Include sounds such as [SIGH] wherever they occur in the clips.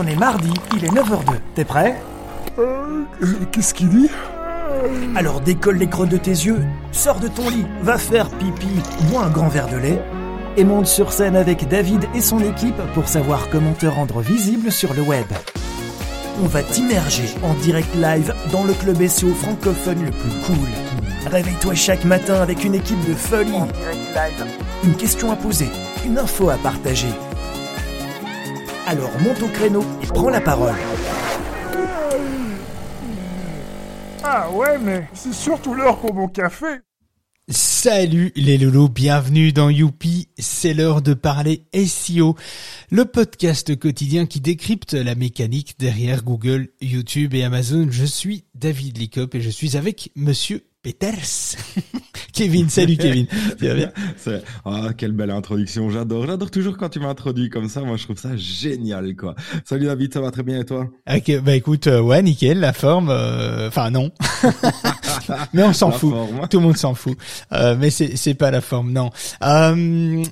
On est mardi, il est 9h02. T'es prêt Euh, Qu'est-ce qu'il dit Alors décolle les creux de tes yeux, sors de ton lit, va faire pipi, bois un grand verre de lait et monte sur scène avec David et son équipe pour savoir comment te rendre visible sur le web. On va t'immerger en direct live dans le club SEO francophone le plus cool. Réveille-toi chaque matin avec une équipe de folie. Une question à poser, une info à partager. Alors monte au créneau et prends la parole. Ah ouais, mais c'est surtout l'heure pour mon café. Salut les loulous, bienvenue dans Youpi, c'est l'heure de parler SEO, le podcast quotidien qui décrypte la mécanique derrière Google, YouTube et Amazon. Je suis David Licop et je suis avec monsieur Peters. [LAUGHS] Kevin, salut [LAUGHS] Kevin. Tu vas bien Ah, quelle belle introduction. J'adore. J'adore toujours quand tu m'introduis comme ça. Moi, je trouve ça génial, quoi. Salut David, ça va très bien et toi? Ok, bah écoute, euh, ouais, nickel, la forme, euh, enfin non. [LAUGHS] mais on s'en fout. forme. Tout le monde s'en fout. Euh, mais c'est c'est pas la forme, non. Euh,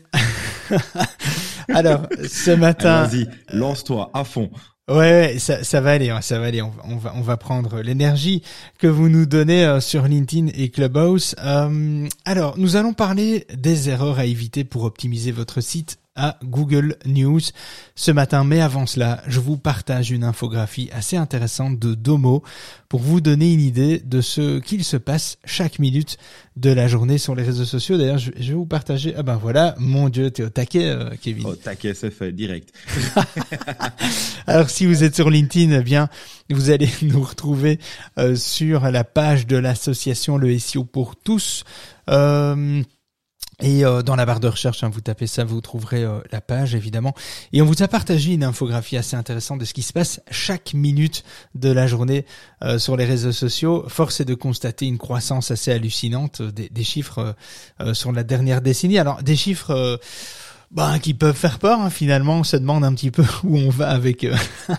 Alors, ce matin, Vas-y, lance-toi à fond. Ouais, ouais, ça, ça va aller, hein, ça va aller. On, va- on va, prendre l'énergie que vous nous donnez euh, sur LinkedIn et Clubhouse. Euh, alors, nous allons parler des erreurs à éviter pour optimiser votre site à Google News ce matin. Mais avant cela, je vous partage une infographie assez intéressante de Domo pour vous donner une idée de ce qu'il se passe chaque minute de la journée sur les réseaux sociaux. D'ailleurs, je, vais vous partager. Ah ben voilà, mon Dieu, t'es au taquet, euh, Kevin. Oh, taquet, c'est fait, direct. [LAUGHS] [LAUGHS] Alors si vous êtes sur LinkedIn, eh bien vous allez [LAUGHS] nous retrouver euh, sur la page de l'association Le SEO pour tous. Euh, et euh, dans la barre de recherche, hein, vous tapez ça, vous trouverez euh, la page évidemment. Et on vous a partagé une infographie assez intéressante de ce qui se passe chaque minute de la journée euh, sur les réseaux sociaux. Force est de constater une croissance assez hallucinante euh, des, des chiffres euh, sur la dernière décennie. Alors des chiffres ben, qui peuvent faire peur hein, finalement. On se demande un petit peu [LAUGHS] où on va avec euh, [LAUGHS]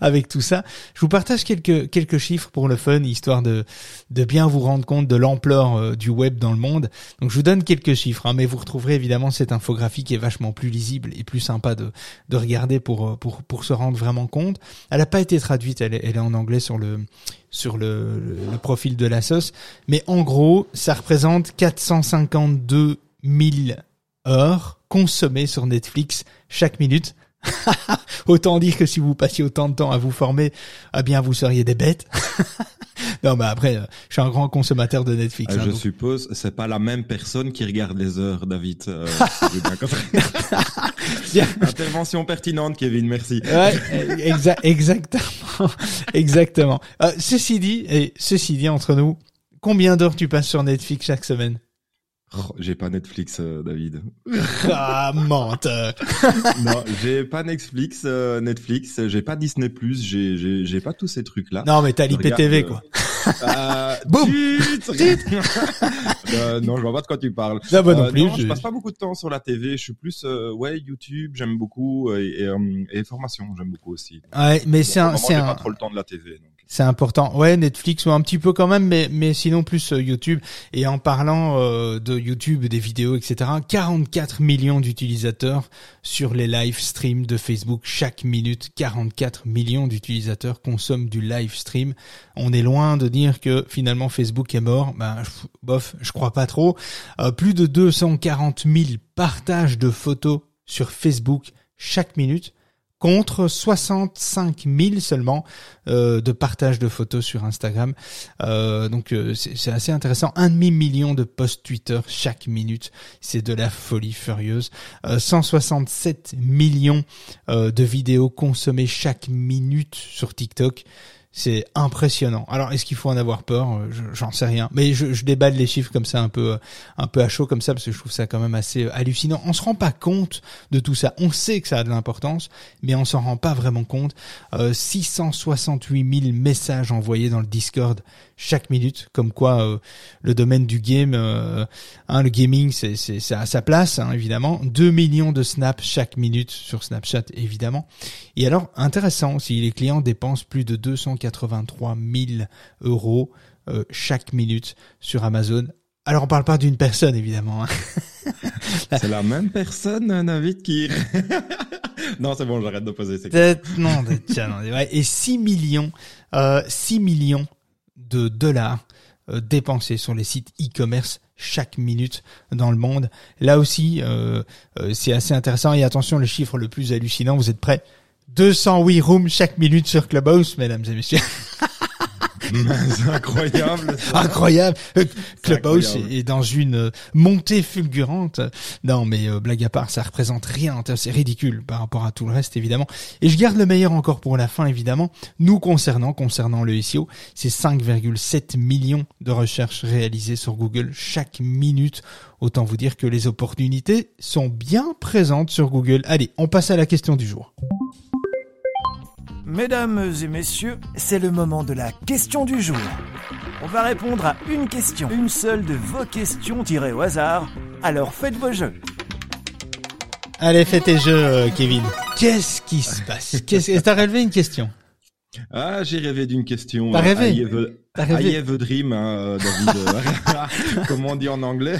avec tout ça. Je vous partage quelques quelques chiffres pour le fun, histoire de de bien vous rendre compte de l'ampleur euh, du web dans le monde. Donc je vous donne quelques chiffres, hein, mais vous retrouverez évidemment cette infographie qui est vachement plus lisible et plus sympa de de regarder pour euh, pour pour se rendre vraiment compte. Elle n'a pas été traduite, elle est, elle est en anglais sur le sur le, le profil de la sauce, mais en gros, ça représente 452 000 heures consommées sur Netflix chaque minute. [LAUGHS] autant dire que si vous passiez autant de temps à vous former, eh bien vous seriez des bêtes. [LAUGHS] non, mais après, euh, je suis un grand consommateur de Netflix. Euh, hein, je donc- suppose, c'est pas la même personne qui regarde les heures, David. Euh. [LAUGHS] Bien. Intervention pertinente, Kevin, merci. Ouais, exa- exactement, exactement. Euh, ceci dit, et ceci dit entre nous, combien d'heures tu passes sur Netflix chaque semaine? Oh, j'ai pas Netflix, euh, David. [LAUGHS] Ah, menteur. [LAUGHS] non, j'ai pas Netflix, euh, Netflix, j'ai pas Disney+, j'ai j'ai j'ai pas tous ces trucs-là. Non, mais t'as l'IPTV, regarde, quoi. [LAUGHS] Euh, Boum Euh, non, je vois pas de quoi tu parles. Non, bah non Euh, plus. je je- passe pas beaucoup de temps sur la TV. Je suis plus euh, ouais YouTube. J'aime beaucoup et, et, euh, et formation. J'aime beaucoup aussi. Ouais, mais c'est un, c'est un, pas trop le temps de la TV. Donc. C'est important. Ouais, Netflix ou un petit peu quand même, mais mais sinon plus euh, YouTube. Et en parlant euh, de YouTube, des vidéos, etc. 44 millions d'utilisateurs sur les live streams de Facebook chaque minute. 44 millions d'utilisateurs consomment du live stream. On est loin de dire que finalement Facebook est mort. Ben je- bof, je crois pas trop. Euh, plus de 240 000 partages de photos sur Facebook chaque minute contre 65 000 seulement euh, de partage de photos sur Instagram. Euh, donc euh, c'est assez intéressant. Un demi million de posts Twitter chaque minute, c'est de la folie furieuse. Euh, 167 millions de vidéos consommées chaque minute sur TikTok. C'est impressionnant. Alors, est-ce qu'il faut en avoir peur? Euh, Je- J'en sais rien. Mais je, je déballe les chiffres comme ça, un peu, euh, un peu à chaud comme ça, parce que je trouve ça quand même assez euh, hallucinant. On se rend pas compte de tout ça. On sait que ça a de l'importance, mais on s'en rend pas vraiment compte. Euh, 668 000 messages envoyés dans le Discord chaque minute, comme quoi euh, le domaine du game, euh, hein, le gaming, c'est c'est c'est à sa place, hein, évidemment. 2 millions de snaps chaque minute sur Snapchat, évidemment. Et alors, intéressant aussi, les clients dépensent plus de 283 000 euros euh, chaque minute sur Amazon. Alors, on parle pas d'une personne, évidemment. hein. [LAUGHS] C'est la même personne, David, qui [LAUGHS] non, c'est bon, j'arrête de poser ces questions. Non, tiens, non, ouais. Et 6 millions, euh, 6 millions de dollars euh, dépensés sur les sites e-commerce chaque minute dans le monde. Là aussi, euh, euh, c'est assez intéressant. Et attention, le chiffre le plus hallucinant, vous êtes prêts? 208 rooms chaque minute sur Clubhouse, mesdames et messieurs. [LAUGHS] incroyable. [LAUGHS] Incroyable. Euh, Clubhouse est dans une euh, montée fulgurante. Non, mais euh, blague à part, ça représente rien. C'est ridicule par rapport à tout le reste, évidemment. Et je garde le meilleur encore pour la fin, évidemment. Nous concernant, concernant le SEO, c'est 5,7 millions de recherches réalisées sur Google chaque minute. Autant vous dire que les opportunités sont bien présentes sur Google. Allez, on passe à la question du jour. Mesdames et messieurs, c'est le moment de la question du jour. On va répondre à une question, une seule de vos questions tirées au hasard. Alors faites vos jeux. Allez, fais tes jeux, euh, Kevin. Qu'est-ce qui se passe? Qu'est-ce T'as relevé une question? Ah, j'ai rêvé d'une question. T'as euh, rêvé? I have a- T'as rêvé? I have a dream, hein, euh, David. [LAUGHS] [LAUGHS] Comment on dit en anglais?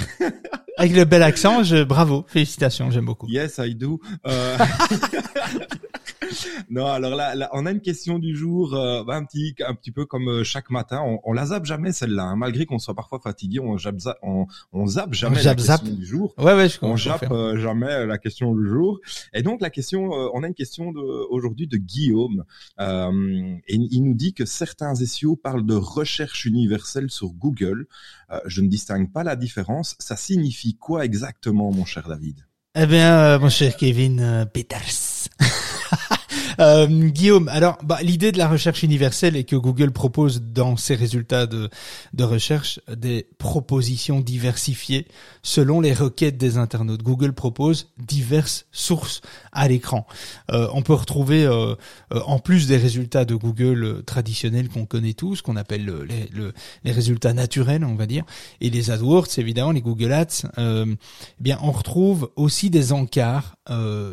Avec le bel accent, je, bravo, félicitations, j'aime beaucoup. Yes, I do. Euh, [LAUGHS] [LAUGHS] non, alors là, là, on a une question du jour, euh, bah, un petit, un petit peu comme euh, chaque matin. On, on la zappe jamais celle-là, hein. malgré qu'on soit parfois fatigué, on zappe, za- on, on zappe jamais zappe, la zappe. question du jour. Ouais, ouais, je On comprends. jappe euh, jamais la question du jour. Et donc la question, euh, on a une question aujourd'hui de Guillaume. Euh, et il nous dit que certains SEO parlent de recherche universelle sur Google. Euh, je ne distingue pas la différence. Ça signifie quoi exactement, mon cher David? Eh bien, euh, mon cher Kevin euh, Peters. [LAUGHS] Euh, Guillaume, alors bah, l'idée de la recherche universelle est que Google propose dans ses résultats de, de recherche des propositions diversifiées selon les requêtes des internautes. Google propose diverses sources à l'écran. Euh, on peut retrouver, euh, euh, en plus des résultats de Google euh, traditionnels qu'on connaît tous, qu'on appelle le- les, le- les résultats naturels, on va dire, et les AdWords, évidemment, les Google Ads, euh, eh bien, on retrouve aussi des encarts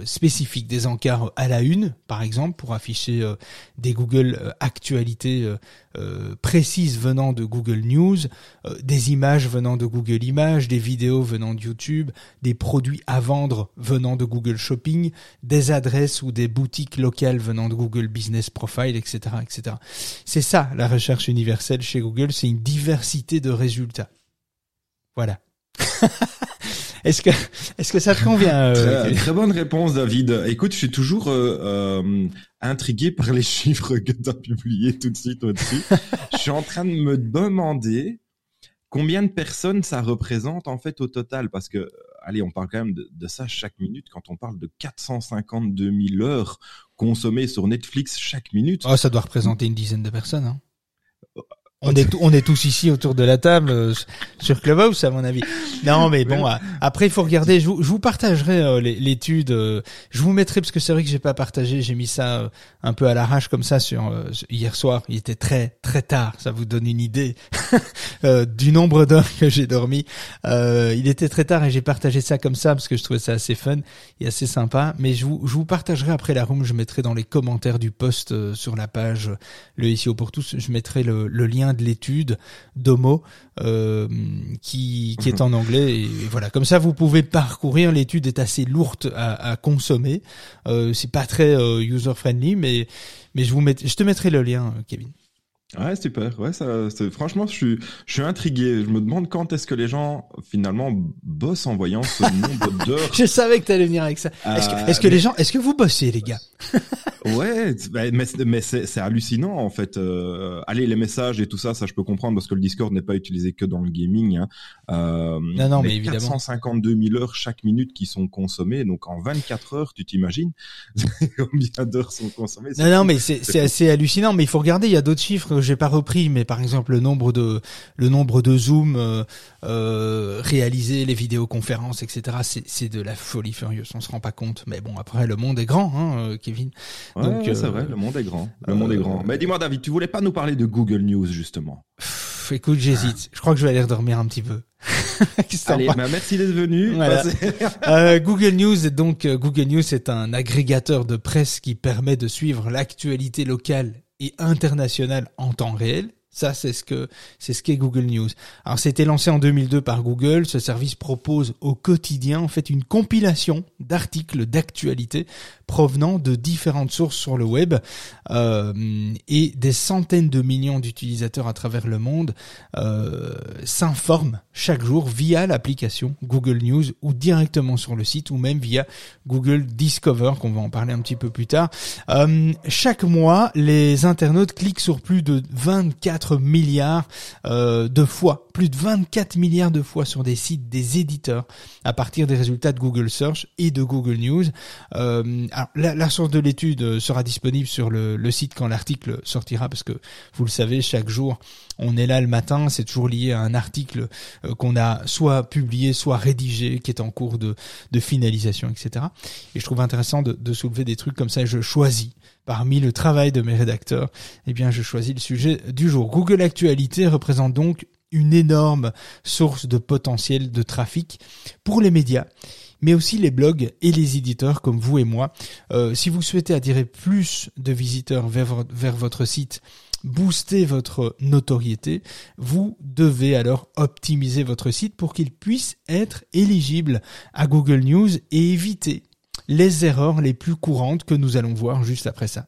spécifiques, des encarts à la une, par exemple, pour afficher euh, des Google euh, actualités euh, précises venant de Google News, des images venant de Google Images, des vidéos venant de YouTube, des produits à vendre venant de Google Shopping, des adresses ou des boutiques locales venant de Google Business Profile, etc., etc. C'est ça la recherche universelle chez Google, c'est une diversité de résultats. Voilà. [LAUGHS] est-ce que [LAUGHS] est-ce que ça te convient euh, très, très bonne réponse, David. Écoute, je suis toujours euh, euh, intrigué par les [LAUGHS] chiffres que tu as publiés tout de suite au-dessus. [LAUGHS] je suis en train de me demander combien de personnes ça représente en fait au total, parce que allez, on parle quand même de, de ça chaque minute. Quand on parle de 452 000 heures consommées sur Netflix chaque minute, Oh, ça doit représenter une dizaine de personnes. Hein. On est, on est tous ici autour de la table euh, sur Clubhouse, à mon avis. Non, mais bon, euh, après, il faut regarder. Je vous, je vous partagerai euh, l'étude. euh, je vous mettrai, parce que c'est vrai que j'ai pas partagé. J'ai mis ça euh, un peu à l'arrache comme ça sur euh, hier soir. Il était très, très tard. Ça vous donne une idée [LAUGHS] euh, du nombre d'heures que j'ai dormi. Euh, il était très tard et j'ai partagé ça comme ça parce que je trouvais ça assez fun et assez sympa. Mais je vous, je vous partagerai après la room. Je mettrai dans les commentaires du post euh, sur la page le SEO pour tous, je mettrai le, le lien de l'étude d'Homo euh, qui, est en anglais. Voilà, comme ça vous pouvez parcourir. L'étude est assez lourde à, consommer. Euh, c'est pas très user friendly, mais je vous je te mettrai le lien, euh, Kevin. Ouais, super. Ouais, ça, c'est- franchement, je suis, je suis intrigué. Je me demande quand est-ce que les gens finalement bossent en voyant ce [LAUGHS] nombre d'heures. Je savais que t'allais venir avec ça. Est-ce que, Euh, est-ce que mais- les gens, est-ce que vous bossez, les gars? [LAUGHS] Ouais, mais, c'est- mais c'est c'est hallucinant en fait. Euh, allez, les messages et tout ça, ça je peux comprendre parce que le Discord n'est pas utilisé que dans le gaming. Hein. Euh, Non, non, mais évidemment. 452 000 heures chaque minute qui sont consommées, donc en 24 heures, tu t'imagines [LAUGHS] combien d'heures sont consommées? Non, non, mais c'est c'est assez hallucinant. Mais il faut regarder. Il y a d'autres chiffres que j'ai pas repris, mais par exemple le nombre de le nombre de zooms euh, euh, réalisés, les vidéoconférences, etc. C'est de la folie furieuse. On se rend pas compte. Mais bon, après le monde est grand, hein, euh, Kevin. Ouais, donc, ouais, c'est euh, vrai, le monde est grand. Le monde est euh, grand. Mais dis-moi, David, tu voulais pas nous parler de Google News justement? Pff, écoute, j'hésite. Je crois que je vais aller redormir un petit peu. [LAUGHS] Allez, bah, merci d'être venu. Voilà. [LAUGHS] Euh, Google News est donc euh, Google News est un agrégateur de presse qui permet de suivre l'actualité locale et internationale en temps réel. Ça, c'est ce que c'est ce qu'est Google News. Alors, c'était lancé en 2002 par Google. Ce service propose au quotidien, en fait, une compilation d'articles d'actualité provenant de différentes sources sur le web euh, et des centaines de millions d'utilisateurs à travers le monde euh, s'informent chaque jour via l'application Google News ou directement sur le site ou même via Google Discover qu'on va en parler un petit peu plus tard. Euh, chaque mois, les internautes cliquent sur plus de 24 milliards euh, de fois, plus de 24 milliards de fois sur des sites des éditeurs à partir des résultats de Google Search et de Google News. Euh, alors, la, source de l'étude sera disponible sur le, le site quand l'article sortira, parce que vous le savez, chaque jour, on est là le matin, c'est toujours lié à un article euh, qu'on a soit publié, soit rédigé, qui est en cours de, de finalisation, etc. Et je trouve intéressant de, de soulever des trucs comme ça. Je choisis parmi le travail de mes rédacteurs, eh bien, je choisis le sujet du jour. Google Actualité représente donc une énorme source de potentiel de trafic pour les médias mais aussi les blogs et les éditeurs comme vous et moi. Euh, si vous souhaitez attirer plus de visiteurs vers, vers votre site, booster votre notoriété, vous devez alors optimiser votre site pour qu'il puisse être éligible à Google News et éviter les erreurs les plus courantes que nous allons voir juste après ça.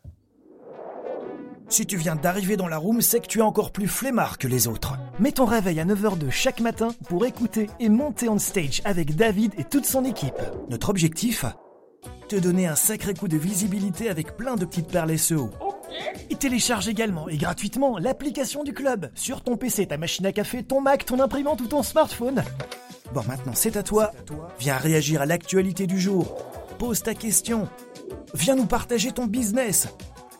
Si tu viens d'arriver dans la room, c'est que tu es encore plus flemmard que les autres. Mets ton réveil à 9h de chaque matin pour écouter et monter on stage avec David et toute son équipe. Notre objectif Te donner un sacré coup de visibilité avec plein de petites perles SEO. Et télécharge également et gratuitement l'application du club sur ton PC, ta machine à café, ton Mac, ton imprimante ou ton smartphone. Bon, maintenant c'est à toi. Viens réagir à l'actualité du jour. Pose ta question. Viens nous partager ton business.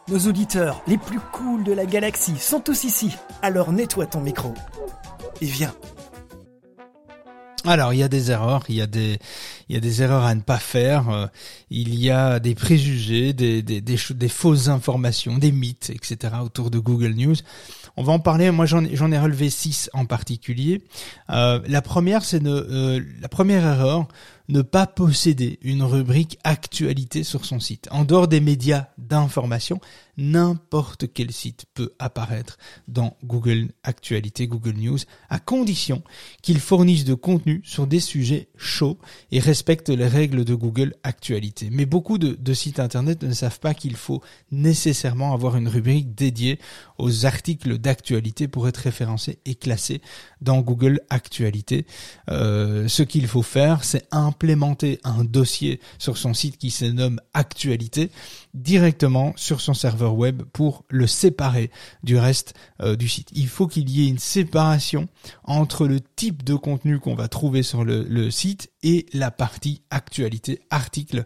Nos auditeurs les plus cools de la galaxie sont tous ici. Alors nettoie ton micro. Et viens. Alors, il y a des erreurs, il y a des, il y a des erreurs à ne pas faire, euh, il y a des préjugés, des, des, des, fausses informations, des mythes, etc. autour de Google News. On va en parler. Moi, j'en ai, relevé six en particulier. Euh, la première, c'est euh, la première erreur, ne pas posséder une rubrique actualité sur son site. En dehors des médias d'information, n'importe quel site peut apparaître dans Google Actualité, Google News, à condition qu'il fournisse de contenu sur des sujets chauds et respecte les règles de Google Actualité. Mais beaucoup de, de sites internet ne savent pas qu'il faut nécessairement avoir une rubrique dédiée aux articles d'actualité pour être référencé et classé dans Google Actualité. Euh, ce qu'il faut faire, c'est implémenter un dossier sur son site qui se nomme Actualité directement sur son serveur web pour le séparer du reste euh, du site. Il faut qu'il y ait une séparation entre le type de contenu qu'on va trouver sur le, site et la partie actualité, article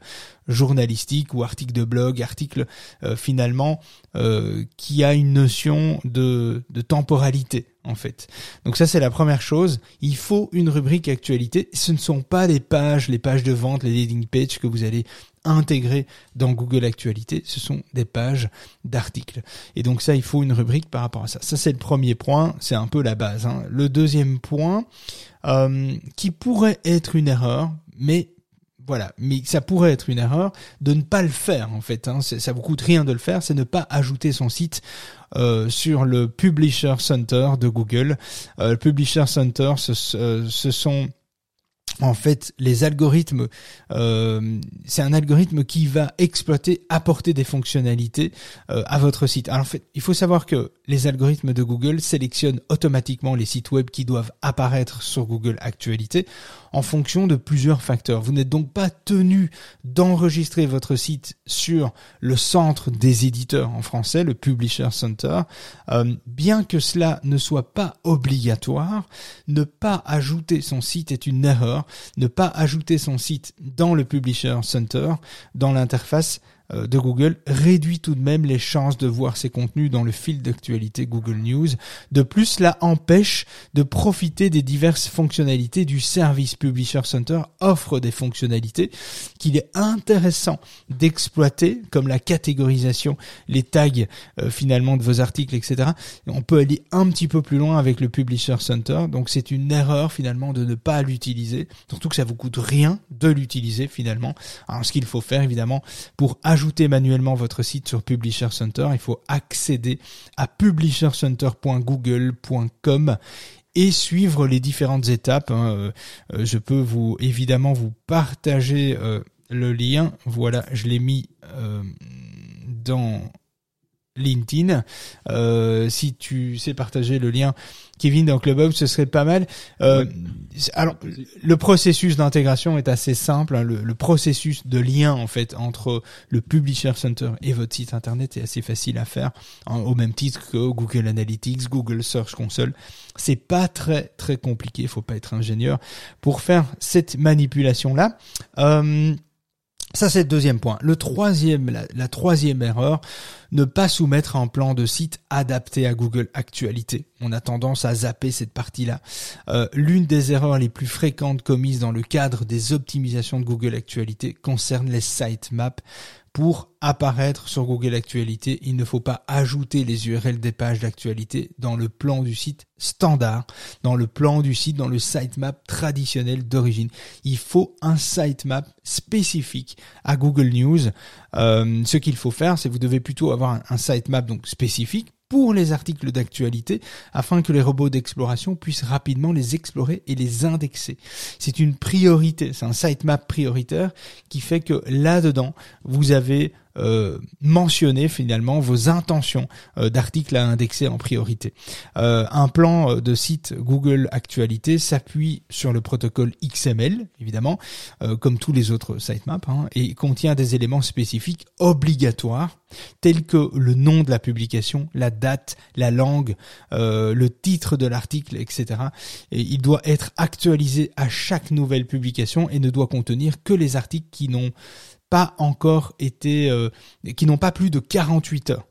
journalistique ou article de blog, article euh, finalement euh, qui a une notion de, de temporalité en fait. Donc ça c'est la première chose. Il faut une rubrique actualité. Ce ne sont pas les pages, les pages de vente, les landing pages que vous allez intégrer dans Google Actualité. Ce sont des pages d'articles. Et donc ça, il faut une rubrique par rapport à ça. Ça c'est le premier point. C'est un peu la base. Hein. Le deuxième point, euh, qui pourrait être une erreur, mais voilà, mais ça pourrait être une erreur de ne pas le faire en fait. Hein. Ça vous coûte rien de le faire, c'est ne pas ajouter son site euh, sur le Publisher Center de Google. Euh, Publisher Center, ce, ce sont en fait, les algorithmes, euh, c'est un algorithme qui va exploiter, apporter des fonctionnalités euh, à votre site. Alors en fait, il faut savoir que les algorithmes de Google sélectionnent automatiquement les sites web qui doivent apparaître sur Google Actualité en fonction de plusieurs facteurs. Vous n'êtes donc pas tenu d'enregistrer votre site sur le centre des éditeurs en français, le Publisher Center. Euh, bien que cela ne soit pas obligatoire, ne pas ajouter son site est une erreur. Ne pas ajouter son site dans le Publisher Center, dans l'interface, de Google réduit tout de même les chances de voir ces contenus dans le fil d'actualité Google News. De plus, cela empêche de profiter des diverses fonctionnalités du service Publisher Center offre des fonctionnalités qu'il est intéressant d'exploiter, comme la catégorisation, les tags euh, finalement de vos articles, etc. On peut aller un petit peu plus loin avec le Publisher Center, donc c'est une erreur finalement de ne pas l'utiliser, surtout que ça vous coûte rien de l'utiliser finalement. Alors ce qu'il faut faire évidemment pour manuellement votre site sur Publisher Center, il faut accéder à publishercenter.google.com et suivre les différentes étapes. Hein. Euh, je peux vous évidemment vous partager le lien. Voilà, je l'ai mis dans LinkedIn. Euh, si tu sais partager le lien, Kevin, dans Clubhouse, ce serait pas mal. Euh, alors, le processus d'intégration est assez simple. Hein. Le, processus de lien, en fait, entre le Publisher Center et votre site internet est assez facile à faire, hein, au même titre que Google Analytics, Google Search Console. C'est pas très très compliqué. Il faut pas être ingénieur pour faire cette manipulation là. Euh, ça, c'est le deuxième point. Le troisième, la, troisième erreur, ne pas soumettre un plan de site adapté à Google Actualité. On a tendance à zapper cette partie-là. Euh, l'une des erreurs les plus fréquentes commises dans le cadre des optimisations de Google Actualité concerne les sitemaps pour apparaître sur Google Actualité, il ne faut pas ajouter les URL des pages d'actualité dans le plan du site standard, dans le plan du site, dans le sitemap traditionnel d'origine. Il faut un sitemap spécifique à Google News. Euh, ce qu'il faut faire, c'est vous devez plutôt avoir un, un sitemap donc spécifique pour les articles d'actualité afin que les robots d'exploration puissent rapidement les explorer et les indexer. C'est une priorité, c'est un sitemap prioritaire qui fait que là-dedans, vous avez euh, mentionner finalement vos intentions euh, d'articles à indexer en priorité. Euh, un plan de site Google Actualité s'appuie sur le protocole XML, évidemment, comme tous les autres sitemaps, hein, et contient des éléments spécifiques obligatoires tels que le nom de la publication, la date, la langue, le titre de l'article, etc. Et il doit être actualisé à chaque nouvelle publication et ne doit contenir que les articles qui n'ont pas encore été, euh, qui n'ont pas plus de 48 heures.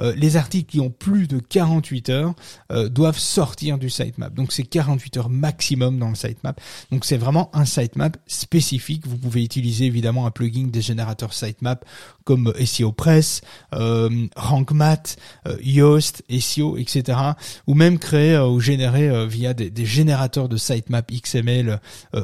Euh, les articles qui ont plus de 48 heures euh, doivent sortir du sitemap. Donc c'est 48 heures maximum dans le sitemap. Donc c'est vraiment un sitemap spécifique. Vous pouvez utiliser évidemment un plugin des générateurs sitemap comme SEO Press, euh, RankMath, euh, Yoast, SEO, etc. Ou même créer ou générer via des, générateurs de sitemap XML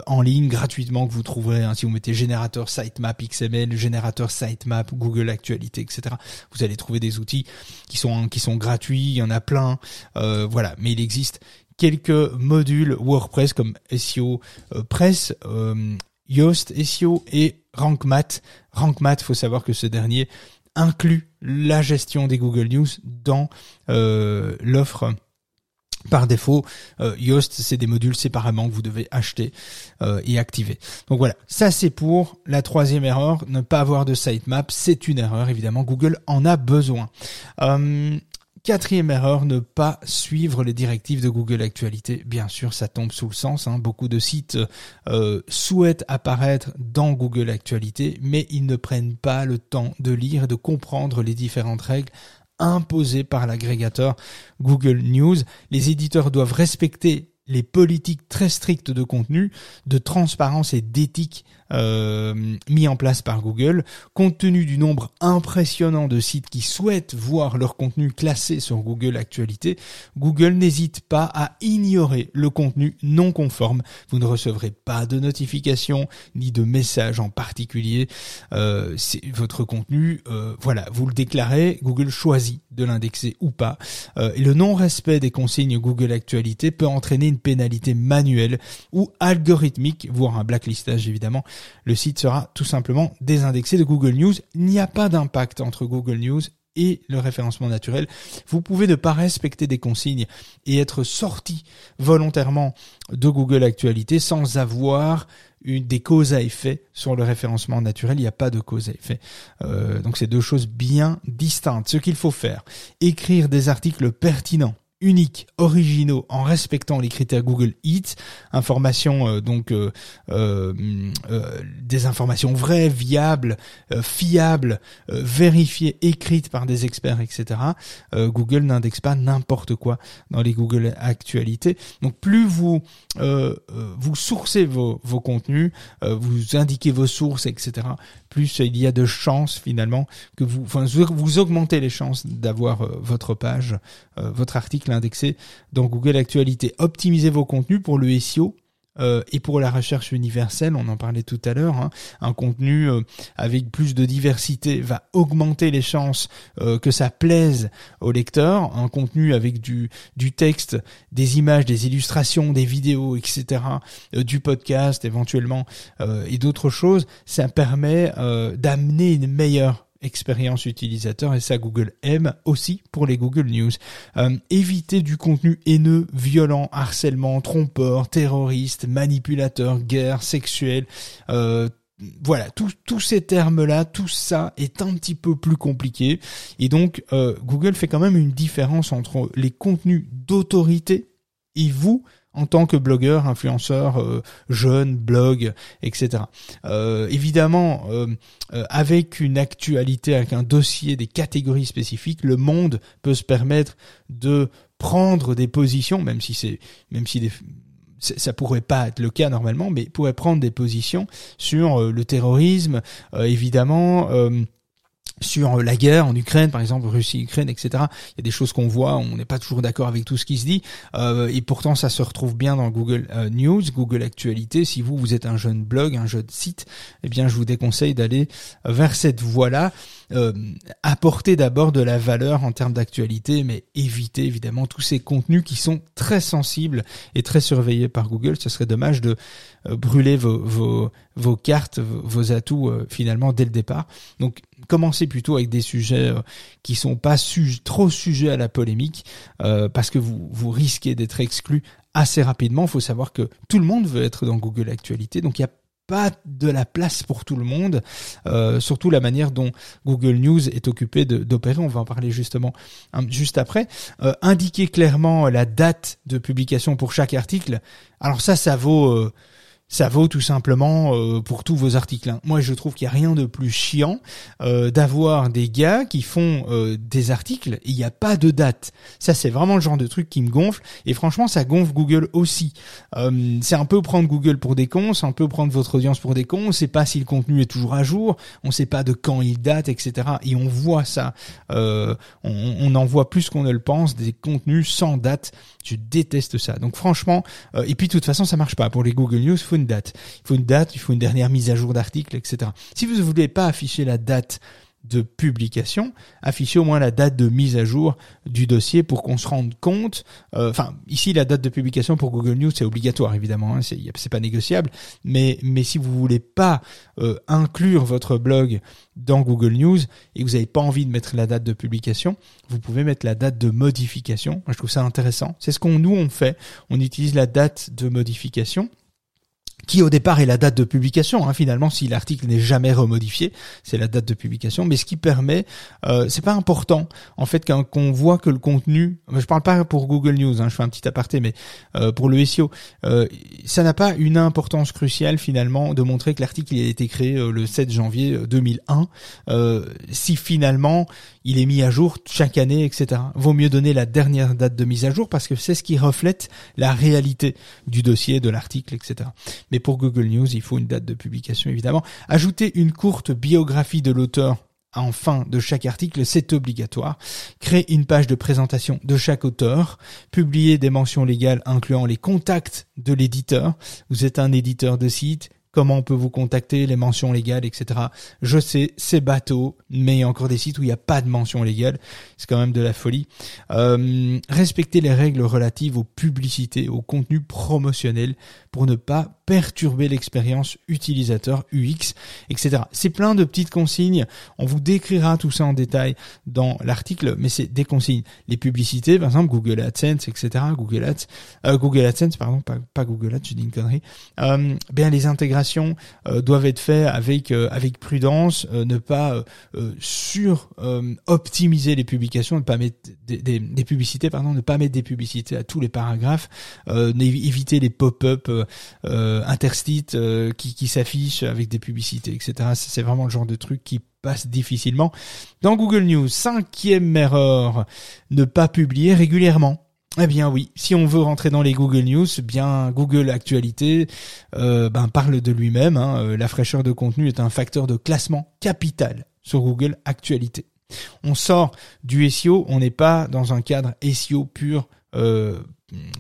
en ligne gratuitement que vous trouverez. Hein, si vous mettez générateur sitemap XML, générateur sitemap, Google Actualité, etc. Vous allez trouver des outils qui sont qui sont gratuits, il y en a plein, euh, voilà. Mais il existe quelques modules WordPress comme SEO euh, Press, euh, Yoast SEO et RankMath. RankMath, faut savoir que ce dernier inclut la gestion des Google News dans l'offre par défaut, euh, Yoast, c'est des modules séparément que vous devez acheter euh, et activer. Donc voilà, ça c'est pour la troisième erreur, ne pas avoir de sitemap, c'est une erreur, évidemment, Google en a besoin. Euh, quatrième erreur, ne pas suivre les directives de Google Actualité. Bien sûr, ça tombe sous le sens. Hein. Beaucoup de sites souhaitent apparaître dans Google Actualité, mais ils ne prennent pas le temps de lire et de comprendre les différentes règles imposé par l'agrégateur Google News. Les éditeurs doivent respecter les politiques très strictes de contenu, de transparence et d'éthique euh, mis en place par Google. Compte tenu du nombre impressionnant de sites qui souhaitent voir leur contenu classé sur Google Actualité, Google n'hésite pas à ignorer le contenu non conforme. Vous ne recevrez pas de notification ni de message en particulier. Euh, votre contenu, euh, voilà, vous le déclarez, Google choisit de l'indexer ou pas. Euh, le non-respect des consignes Google Actualité peut entraîner une pénalité manuelle ou algorithmique, voire un blacklistage évidemment, le site sera tout simplement désindexé de Google News. Il n'y a pas d'impact entre Google News et le référencement naturel. Vous pouvez ne pas respecter des consignes et être sorti volontairement de Google Actualité sans avoir une, des causes à effet sur le référencement naturel. Il n'y a pas de cause à effet. Euh, donc c'est deux choses bien distinctes. Ce qu'il faut faire, écrire des articles pertinents uniques, originaux, en respectant les critères Google Eats, informations euh, donc euh, euh, des informations vraies, viables, fiables, vérifiées, écrites par des experts, etc. Google n'indexe pas n'importe quoi dans les Google Actualités. Donc plus vous vous sourcez vos, vos contenus, vous indiquez vos sources, etc plus il y a de chances finalement que vous, enfin, vous augmentez les chances d'avoir euh, votre page, euh, votre article indexé dans Google Actualité. Optimisez vos contenus pour le SEO. euh, et pour la recherche universelle, on en parlait tout à l'heure, hein, un contenu euh, avec plus de diversité va augmenter les chances euh, que ça plaise au lecteur. Un contenu avec du, du texte, des images, des illustrations, des vidéos, etc., du podcast éventuellement et d'autres choses, ça permet d'amener une meilleure expérience utilisateur et ça Google aime aussi pour les Google News. Euh, éviter du contenu haineux, violent, harcèlement, trompeur, terroriste, manipulateur, guerre, sexuel, euh, voilà, tous ces termes-là, tout ça est un petit peu plus compliqué. Et donc, euh, Google fait quand même une différence entre les contenus d'autorité et vous, en tant que blogueur, influenceur, euh, jeune, blog, etc. Euh, évidemment, euh, avec une actualité, avec un dossier, des catégories spécifiques, le monde peut se permettre de prendre des positions, même si c'est, même si ça pourrait pas être le cas normalement, mais pourrait prendre des positions sur le terrorisme, évidemment sur la guerre en Ukraine, par exemple, Russie-Ukraine, etc. Il y a des choses qu'on voit, on n'est pas toujours d'accord avec tout ce qui se dit, euh, et pourtant ça se retrouve bien dans Google euh, News, Google Actualité. Si vous, vous êtes un jeune blog, un jeune site, eh bien je vous déconseille d'aller vers cette voie-là. Euh, apporter d'abord de la valeur en termes d'actualité, mais éviter évidemment tous ces contenus qui sont très sensibles et très surveillés par Google. Ce serait dommage de euh, brûler vos, vos, vos cartes, vos atouts euh, finalement dès le départ. Donc commencez plutôt avec des sujets qui sont pas trop sujets à la polémique, parce que vous, vous risquez d'être exclu assez rapidement. Il faut savoir que tout le monde veut être dans Google Actualité, donc il y a pas de la place pour tout le monde, euh, surtout la manière dont Google News est occupé d'opérer, on va en parler justement juste après. Euh, indiquer clairement la date de publication pour chaque article, alors ça, ça vaut... Euh, ça vaut tout simplement euh, pour tous vos articles. Hein. Moi, je trouve qu'il n'y a rien de plus chiant euh, d'avoir des gars qui font euh, des articles et il n'y a pas de date. Ça, c'est vraiment le genre de truc qui me gonfle. Et franchement, ça gonfle Google aussi. c'est un peu prendre Google pour des cons, c'est un peu prendre votre audience pour des cons. On ne sait pas si le contenu est toujours à jour, on ne sait pas de quand il date, etc. Et on voit ça. on, on en voit plus qu'on ne le pense, des contenus sans date. Je déteste ça. Donc franchement, et puis de toute façon, ça marche pas. Pour les Google News, une date. Il faut une date, il faut une dernière mise à jour d'article, etc. Si vous ne voulez pas afficher la date de publication, affichez au moins la date de mise à jour du dossier pour qu'on se rende compte. Euh, enfin, ici la date de publication pour Google News c'est obligatoire évidemment, hein, c'est pas négociable. Mais mais si vous voulez pas euh, inclure votre blog dans Google News et que vous n'avez pas envie de mettre la date de publication, vous pouvez mettre la date de modification. Moi, je trouve ça intéressant. C'est ce qu'on nous on fait. On utilise la date de modification qui au départ est la date de publication. Hein, finalement, si l'article n'est jamais remodifié, c'est la date de publication. Mais ce qui permet, euh, c'est pas important en fait qu'on voit que le contenu. Je parle pas pour Google News, hein, je fais un petit aparté, mais euh, pour le SEO, euh, ça n'a pas une importance cruciale finalement de montrer que l'article a été créé euh, le 7 janvier 2001. Euh, si finalement il est mis à jour chaque année, etc. Vaut mieux donner la dernière date de mise à jour parce que c'est ce qui reflète la réalité du dossier, de l'article, etc. Mais pour Google News, il faut une date de publication évidemment. Ajouter une courte biographie de l'auteur en fin de chaque article, c'est obligatoire. Créer une page de présentation de chaque auteur. Publier des mentions légales incluant les contacts de l'éditeur. Vous êtes un éditeur de site, comment on peut vous contacter, les mentions légales, etc. Je sais, c'est bateau, mais il y a encore des sites où il n'y a pas de mention légale. C'est quand même de la folie. Euh, respecter les règles relatives aux publicités, au contenu promotionnel pour ne pas perturber l'expérience utilisateur UX, etc. C'est plein de petites consignes. On vous décrira tout ça en détail dans l'article, mais c'est des consignes. Les publicités, par exemple, Google AdSense, etc. Google Ads, euh, Google AdSense, pardon, pas, pas Google Ads, je dis une connerie. Euh, bien, les intégrations euh, doivent être faites avec euh, avec prudence, euh, ne pas sur optimiser les publications, ne pas mettre des, des, des, publicités, pardon, ne pas mettre des publicités à tous les paragraphes, éviter les pop-up euh, interstites euh, qui, qui s'affichent avec des publicités, etc. C'est vraiment le genre de truc qui passe difficilement. Dans Google News, cinquième erreur, ne pas publier régulièrement. Eh bien oui, si on veut rentrer dans les Google News, bien Google Actualité euh, ben, parle de lui-même. Hein. Euh, la fraîcheur de contenu est un facteur de classement capital sur Google Actualité. On sort du SEO, on n'est pas dans un cadre SEO pur euh,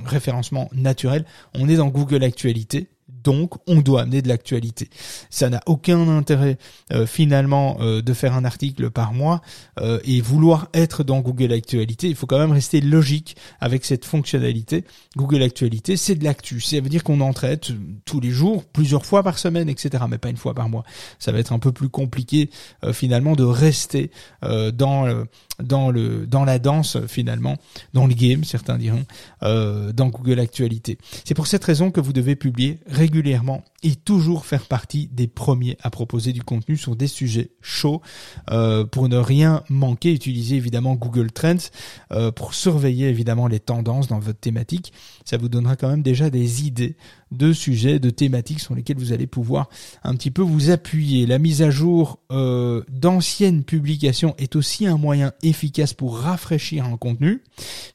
référencement naturel. On est dans Google Actualité donc on doit amener de l'actualité. Ça n'a aucun intérêt euh, finalement euh, de faire un article par mois euh, et vouloir être dans Google Actualité. Il faut quand même rester logique avec cette fonctionnalité. Google Actualité, c'est de l'actu. Ça veut dire qu'on en traite tous les jours, plusieurs fois par semaine, etc. Mais pas une fois par mois. Ça va être un peu plus compliqué finalement de rester dans dans le dans la danse finalement, dans le game, certains diront, dans Google Actualité. C'est pour cette raison que vous devez publier régulièrement régulièrement et toujours faire partie des premiers à proposer du contenu sur des sujets chauds. Euh, pour ne rien manquer, utilisez évidemment Google Trends euh, pour surveiller évidemment les tendances dans votre thématique. Ça vous donnera quand même déjà des idées de sujets, de thématiques sur lesquels vous allez pouvoir un petit peu vous appuyer. La mise à jour euh, d'anciennes publications est aussi un moyen efficace pour rafraîchir un contenu,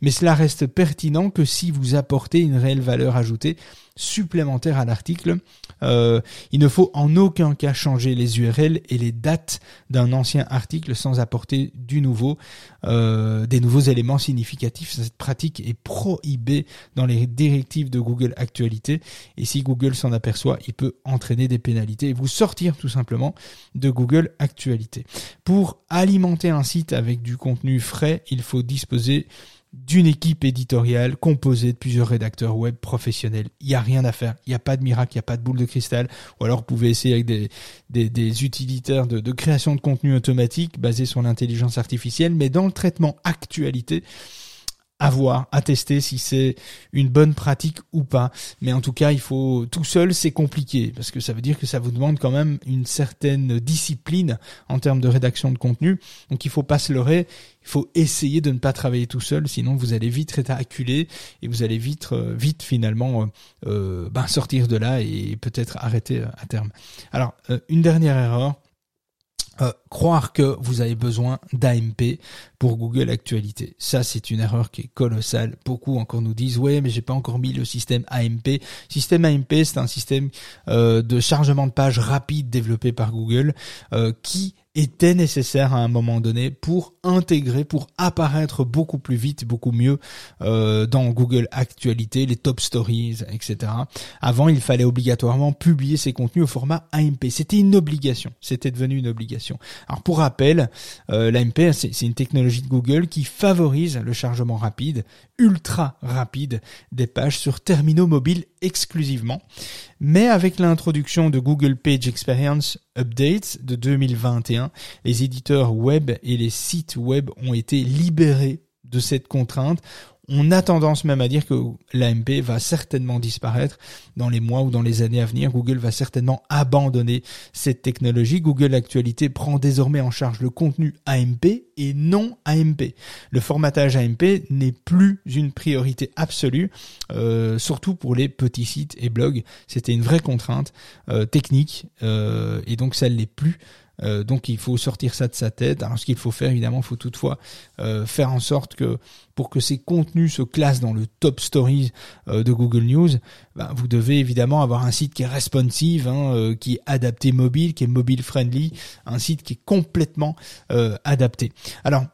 mais cela reste pertinent que si vous apportez une réelle valeur ajoutée supplémentaire à l'article. Euh, il ne faut en aucun cas changer les URL et les dates d'un ancien article sans apporter du nouveau, euh, des nouveaux éléments significatifs. Cette pratique est prohibée dans les directives de Google Actualité et si Google s'en aperçoit, il peut entraîner des pénalités et vous sortir tout simplement de Google Actualité. Pour alimenter un site avec du contenu frais, il faut disposer d'une équipe éditoriale composée de plusieurs rédacteurs web professionnels. Il n'y a rien à faire. Il n'y a pas de miracle, il n'y a pas de boule de cristal. Ou alors vous pouvez essayer avec des, des, utilitaires de, de, création de contenu automatique basés sur l'intelligence artificielle. Mais dans le traitement actualité, à voir, à tester si c'est une bonne pratique ou pas. Mais en tout cas, il faut tout seul, c'est compliqué parce que ça veut dire que ça vous demande quand même une certaine discipline en termes de rédaction de contenu. Donc il faut pas se leurrer, il faut essayer de ne pas travailler tout seul, sinon vous allez vite être acculé et vous allez vite, euh, vite finalement euh, euh, ben, sortir de là et peut-être arrêter à terme. Alors une dernière erreur euh, croire que vous avez besoin d'AMP pour Google Actualité. Ça, c'est une erreur qui est colossale. Beaucoup encore nous disent, ouais, mais j'ai pas encore mis le système AMP. Système AMP, c'est un système euh, de chargement de page rapide développé par Google euh, qui était nécessaire à un moment donné pour intégrer, pour apparaître beaucoup plus vite, beaucoup mieux euh, dans Google Actualité, les top stories, etc. Avant, il fallait obligatoirement publier ses contenus au format AMP. C'était une obligation. C'était devenu une obligation. Alors pour rappel, euh, l'AMP, c'est une technologie de Google qui favorise le chargement rapide, ultra rapide des pages sur terminaux mobiles exclusivement. Mais avec l'introduction de Google Page Experience Updates de 2021, les éditeurs web et les sites web ont été libérés de cette contrainte. On a tendance même à dire que l'AMP va certainement disparaître dans les mois ou dans les années à venir. Google va certainement abandonner cette technologie. Google Actualité prend désormais en charge le contenu AMP et non AMP. Le formatage AMP n'est plus une priorité absolue, euh, surtout pour les petits sites et blogs. C'était une vraie contrainte euh, technique euh, et donc ça ne l'est plus euh, donc il faut sortir ça de sa tête. Alors ce qu'il faut faire, évidemment, il faut toutefois euh, faire en sorte que pour que ces contenus se classent dans le top stories euh, de Google News, ben, vous devez évidemment avoir un site qui est responsive, hein, qui est adapté mobile, qui est mobile friendly, un site qui est complètement adapté. Alors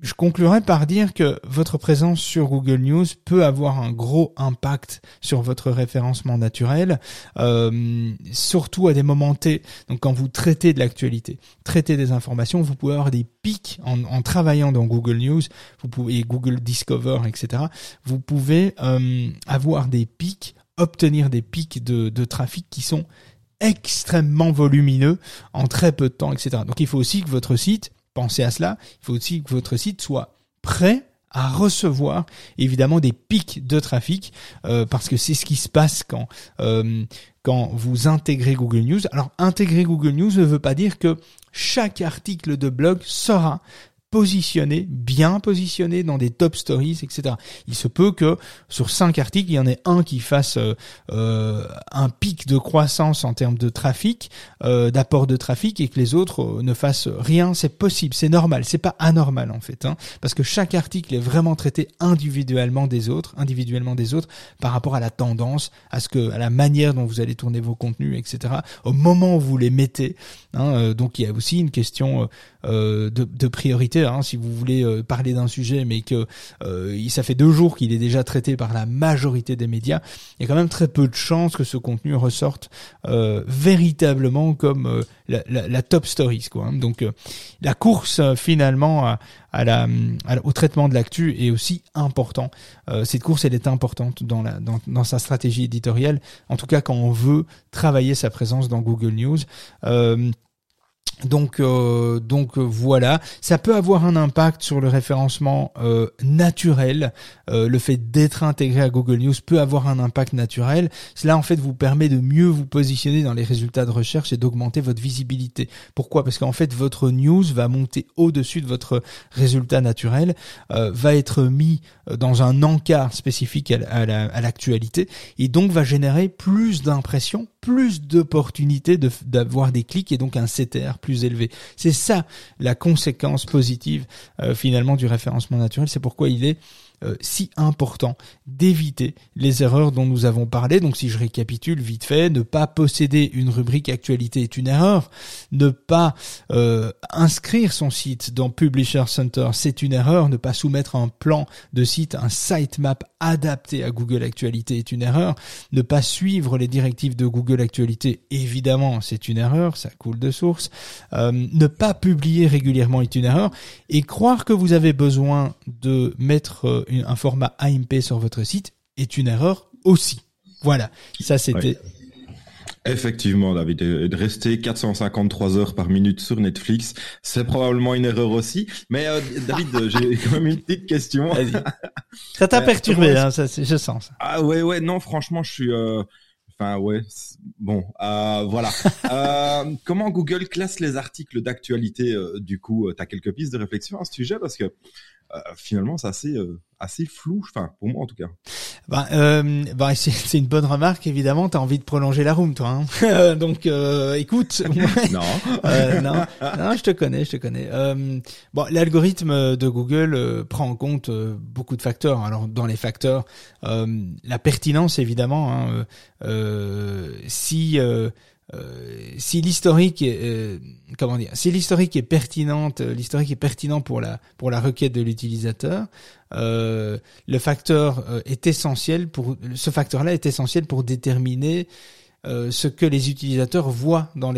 je conclurai par dire que votre présence sur Google News peut avoir un gros impact sur votre référencement naturel, euh, surtout à des moments T. Donc quand vous traitez de l'actualité, traitez des informations, vous pouvez avoir des pics en, travaillant dans Google News, pouvez Google Discover, etc. Vous pouvez euh, avoir des pics, obtenir des pics de, de trafic qui sont extrêmement volumineux en très peu de temps, etc. Donc il faut aussi que votre site pensez à cela. Il faut aussi que votre site soit prêt à recevoir évidemment des pics de trafic euh, parce que c'est ce qui se passe quand euh, quand vous intégrez Google News. Alors intégrer Google News ne veut pas dire que chaque article de blog sera positionné, bien positionné dans des top stories, etc. Il se peut que sur cinq articles, il y en ait un qui fasse euh, euh, un pic de croissance en termes de trafic, euh, d'apport de trafic, et que les autres ne fassent rien. C'est possible, c'est normal, c'est pas anormal en fait, hein, parce que chaque article est vraiment traité individuellement des autres, individuellement des autres, par rapport à la tendance, à ce que, à la manière dont vous allez tourner vos contenus, etc. Au moment où vous les mettez. Hein, donc il y a aussi une question de, de priorité Hein, si vous voulez euh, parler d'un sujet, mais que euh, ça fait deux jours qu'il est déjà traité par la majorité des médias, il y a quand même très peu de chances que ce contenu ressorte véritablement comme la, top stories. Quoi, hein. Donc la course finalement au traitement de l'actu est aussi important. cette course, elle est importante dans, sa stratégie éditoriale. En tout cas, quand on veut travailler sa présence dans Google News. Euh, donc, euh, donc euh, voilà, ça peut avoir un impact sur le référencement euh, naturel. le fait d'être intégré à Google News peut avoir un impact naturel. Cela en fait vous permet de mieux vous positionner dans les résultats de recherche et d'augmenter votre visibilité. Pourquoi? Parce qu'en fait votre news va monter au-dessus de votre résultat naturel, va être mis dans un encart spécifique à l'actualité et donc va générer plus d'impressions, plus d'opportunités d'avoir des clics et donc un CTR plus C'est ça la conséquence positive euh, finalement du référencement naturel. C'est pourquoi il est euh, si important d'éviter les erreurs dont nous avons parlé. Donc si je récapitule vite fait, ne pas posséder une rubrique actualité est une erreur. Ne pas euh, inscrire son site dans Publisher Center, c'est une erreur. Ne pas soumettre un plan de site, un sitemap adapté à Google Actualité est une erreur. Ne pas suivre les directives de Google Actualité, évidemment, c'est une erreur, ça coule de source. Euh, ne pas publier régulièrement est une erreur. Et croire que vous avez besoin de mettre un format AMP sur votre site est une erreur aussi. Voilà, ça c'était... Effectivement, David, de rester 453 heures par minute sur Netflix, c'est probablement une erreur aussi. Mais euh, David, [LAUGHS] j'ai quand même une petite question. [LAUGHS] Ça t'a euh, perturbé, hein, ça, je sens. Ça. Ah ouais, ouais, non, franchement, je suis. Euh... Enfin ouais, bon, euh, voilà. [LAUGHS] comment Google classe les articles d'actualité Du coup, tu as quelques pistes de réflexion à ce sujet parce que finalement c'est assez euh, assez flou enfin pour moi en tout cas. Bah, euh, bah c'est une bonne remarque évidemment t'as envie de prolonger la room toi hein. [LAUGHS] Donc euh, écoute. [LAUGHS] Non. [LAUGHS] Non. Non je te connais je te connais. Bon l'algorithme de Google prend en compte beaucoup de facteurs. Alors dans les facteurs la pertinence évidemment hein, si euh, si l'historique est euh, comment dire si l'historique est pertinente euh, l'historique est pertinent pour la pour la requête de l'utilisateur le facteur est essentiel pour ce facteur là est essentiel pour déterminer ce que les utilisateurs voient dans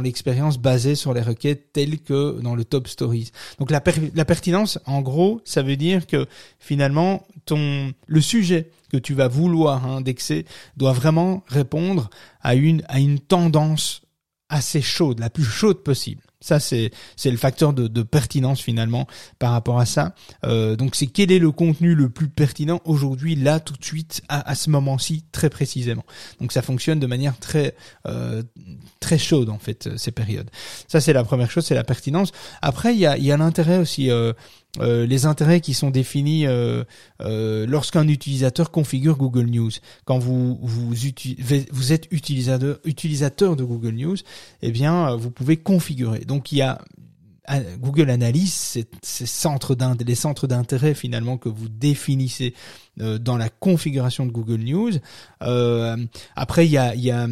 l'expérience basée sur les requêtes telles que dans le top stories. Donc la, la pertinence, en gros, ça veut dire que finalement ton le sujet que tu vas vouloir indexer doit vraiment répondre à une, à une tendance assez chaude, la plus chaude possible. Ça, c'est c'est le facteur de, de, pertinence finalement par rapport à ça. Euh, donc, c'est quel est le contenu le plus pertinent aujourd'hui, là, tout de suite, à, à ce moment-ci, très précisément. Donc, ça fonctionne de manière très euh, très chaude en fait ces périodes. Ça, c'est la première chose, c'est la pertinence. Après, il y a il y a l'intérêt aussi. Euh, euh, les intérêts qui sont définis euh, euh, lorsqu'un utilisateur configure Google News. Quand vous vous, vous êtes utilisateur utilisateur de Google News, eh bien vous pouvez configurer. Donc il y a Google analyse ces, centres les centres d'intérêt finalement que vous définissez dans la configuration de Google News. après, il y a, y a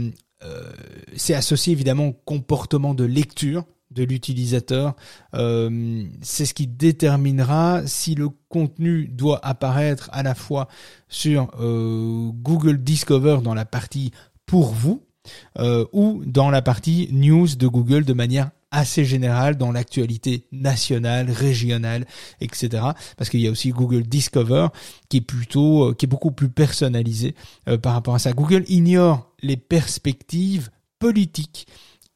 c'est associé évidemment au comportement de lecture de l'utilisateur. Euh, c'est ce qui déterminera si le contenu doit apparaître à la fois sur euh, Google Discover dans la partie pour vous euh, ou dans la partie news de Google de manière assez générale dans l'actualité nationale, régionale, etc. Parce qu'il y a aussi Google Discover qui est plutôt, qui est beaucoup plus personnalisé par rapport à ça. Google ignore les perspectives politiques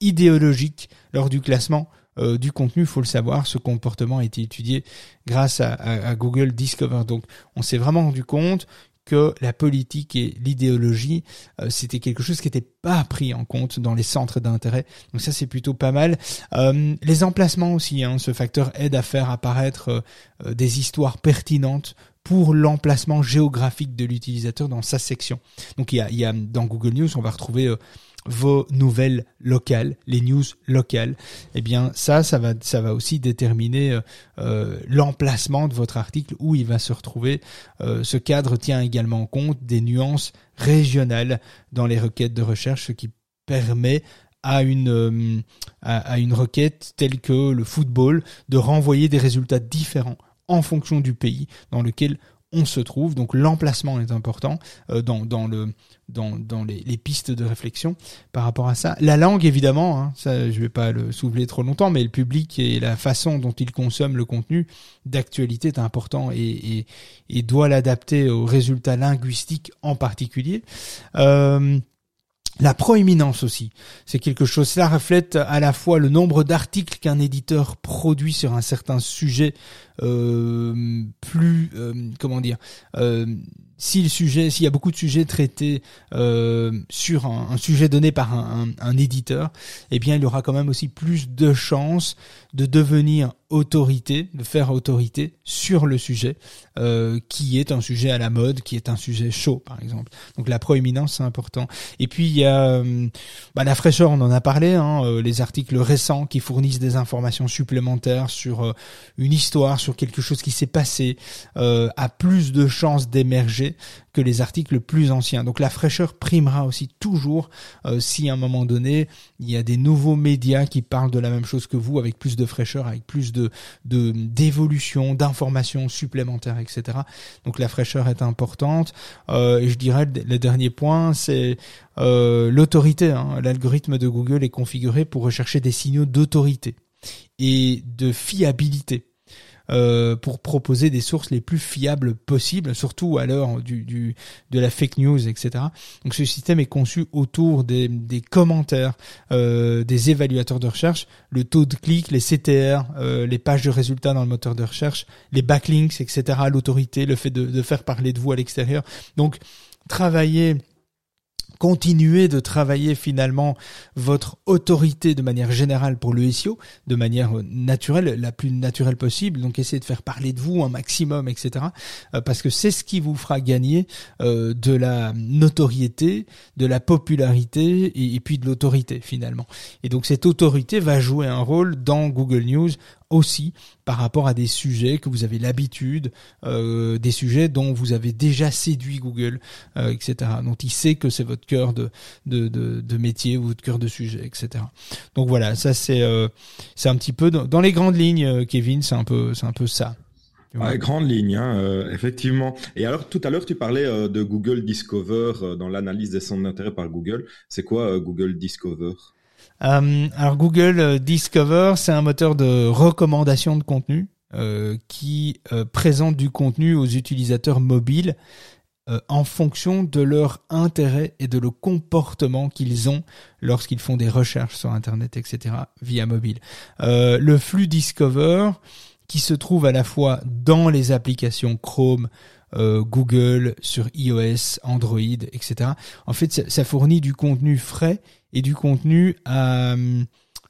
idéologique lors du classement euh, du contenu, faut le savoir, ce comportement a été étudié grâce à, Google Discover. Donc on s'est vraiment rendu compte que la politique et l'idéologie, euh, c'était quelque chose qui n'était pas pris en compte dans les centres d'intérêt. Donc ça, c'est plutôt pas mal. Euh, les emplacements aussi, hein, ce facteur aide à faire apparaître des histoires pertinentes pour l'emplacement géographique de l'utilisateur dans sa section. Donc il y a, il y a dans Google News, on va retrouver vos nouvelles locales, les news locales, eh bien ça, ça va, ça va aussi déterminer euh, euh, l'emplacement de votre article où il va se retrouver. Euh, ce cadre tient également compte des nuances régionales dans les requêtes de recherche, ce qui permet à une à, une requête telle que le football de renvoyer des résultats différents en fonction du pays dans lequel on se trouve. Donc l'emplacement est important euh, dans, dans, le, dans, dans les, les, pistes de réflexion par rapport à ça. La langue, évidemment, hein, ça je vais pas le soulever trop longtemps, mais le public et la façon dont il consomme le contenu d'actualité est important et, et, et doit l'adapter aux résultats linguistiques en particulier. Euh, la proéminence aussi, c'est quelque chose. Cela reflète à la fois le nombre d'articles qu'un éditeur produit sur un certain sujet, euh, plus euh, comment dire, euh, si le sujet, s'il y a beaucoup de sujets traités euh, sur un, sujet donné par un, un, éditeur, eh bien, il aura quand même aussi plus de chances de devenir autorité, de faire autorité sur le sujet, euh, qui est un sujet à la mode, qui est un sujet chaud, par exemple. Donc la proéminence, c'est important. Et puis il y a euh, bah, la fraîcheur, on en a parlé, hein, euh, les articles récents qui fournissent des informations supplémentaires sur euh, une histoire, sur quelque chose qui s'est passé, a plus de chances d'émerger que les articles plus anciens. Donc la fraîcheur primera aussi toujours si à un moment donné il y a des nouveaux médias qui parlent de la même chose que vous avec plus de fraîcheur, avec plus de d'évolution, d'informations supplémentaires, etc. Donc la fraîcheur est importante. Euh, et je dirais le dernier point, c'est euh, l'autorité. Hein. L'algorithme de Google est configuré pour rechercher des signaux d'autorité et de fiabilité. Euh, pour proposer des sources les plus fiables possibles, surtout à l'heure du, du, de la fake news, etc. Donc ce système est conçu autour des, des commentaires, euh, des évaluateurs de recherche, le taux de clic, les CTR, euh, les pages de résultats dans le moteur de recherche, les backlinks, etc. L'autorité, le fait de, de faire parler de vous à l'extérieur. Donc travailler continuer de travailler finalement votre autorité de manière générale pour le SEO, de manière naturelle, la plus naturelle possible. Donc essayez de faire parler de vous un maximum, etc. Euh, parce que c'est ce qui vous fera gagner euh, de la notoriété, de la popularité et puis de l'autorité finalement. Et donc cette autorité va jouer un rôle dans Google News aussi par rapport à des sujets que vous avez l'habitude, euh, des sujets dont vous avez déjà séduit Google, euh, etc. Donc il sait que c'est votre cœur de, de, de, de, métier ou votre cœur de sujet, etc. Donc voilà, ça c'est euh, c'est un petit peu dans, les grandes lignes, euh, Kevin, c'est un peu c'est un peu ça. Ouais, grande ligne, hein, euh, effectivement. Et alors, tout à l'heure, tu parlais euh, de Google Discover euh, dans l'analyse des centres d'intérêt par Google. C'est quoi Google Discover? Euh, alors Google euh, Discover, c'est un moteur de recommandation de contenu euh, qui euh, présente du contenu aux utilisateurs mobiles en fonction de leur intérêt et de le comportement qu'ils ont lorsqu'ils font des recherches sur Internet, etc. via mobile. le flux Discover qui se trouve à la fois dans les applications Chrome, Google, sur iOS, Android, etc. En fait, ça fournit du contenu frais et du contenu à,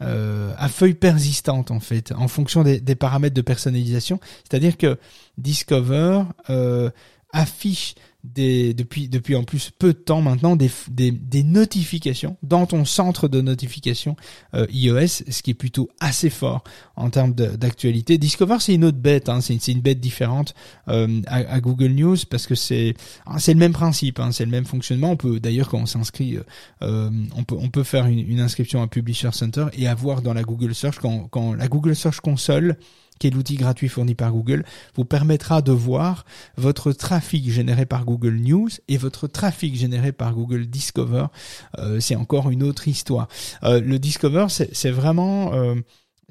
euh, à feuille persistante en fait, en fonction des, paramètres de personnalisation. C'est-à-dire que Discover euh, affiche des, depuis, depuis en plus peu de temps maintenant des, des, des notifications dans ton centre de notification euh, iOS, ce qui est plutôt assez fort en termes d'actualité. Discover, c'est une autre bête, hein, c'est une, bête différente euh, à, à, Google News parce que c'est ah, c'est le même principe, hein, c'est le même fonctionnement. On peut d'ailleurs quand on s'inscrit, euh, euh, on peut on peut faire une, une, inscription à Publisher Center et avoir dans la Google Search quand, quand la Google Search Console qui est l'outil gratuit fourni par Google, vous permettra de voir votre trafic généré par Google News et votre trafic généré par Google Discover. Euh, c'est encore une autre histoire. Euh, le Discover, c'est vraiment... Euh,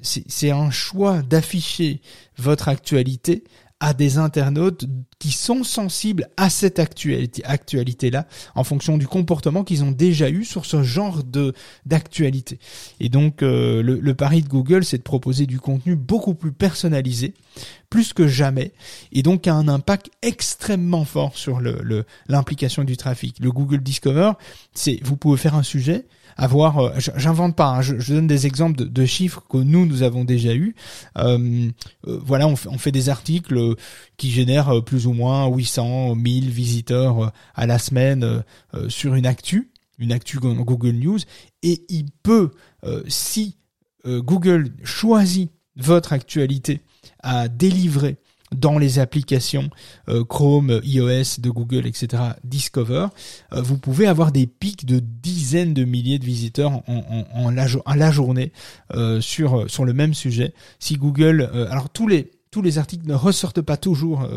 c'est un choix d'afficher votre actualité à des internautes qui sont sensibles à cette actualité, actualité là en fonction du comportement qu'ils ont déjà eu sur ce genre de d'actualité. Et donc euh, le, pari de Google, c'est de proposer du contenu beaucoup plus personnalisé, plus que jamais, et donc a un impact extrêmement fort sur le l'implication du trafic. Le Google Discover, c'est vous pouvez faire un sujet, avoir, euh, j'invente pas, hein, je, donne des exemples de, chiffres que nous nous avons déjà eu. Euh, euh, voilà, on, on, fait des articles qui génèrent plus ou moins 800, 1000 visiteurs à la semaine sur une actu, une actu Google News, et il peut, si Google choisit votre actualité à délivrer dans les applications euh, Chrome, iOS de Google, etc. Discover, euh, vous pouvez avoir des pics de dizaines de milliers de visiteurs en, la, journée euh, sur le même sujet. Si Google, alors tous les tous les articles ne ressortent pas toujours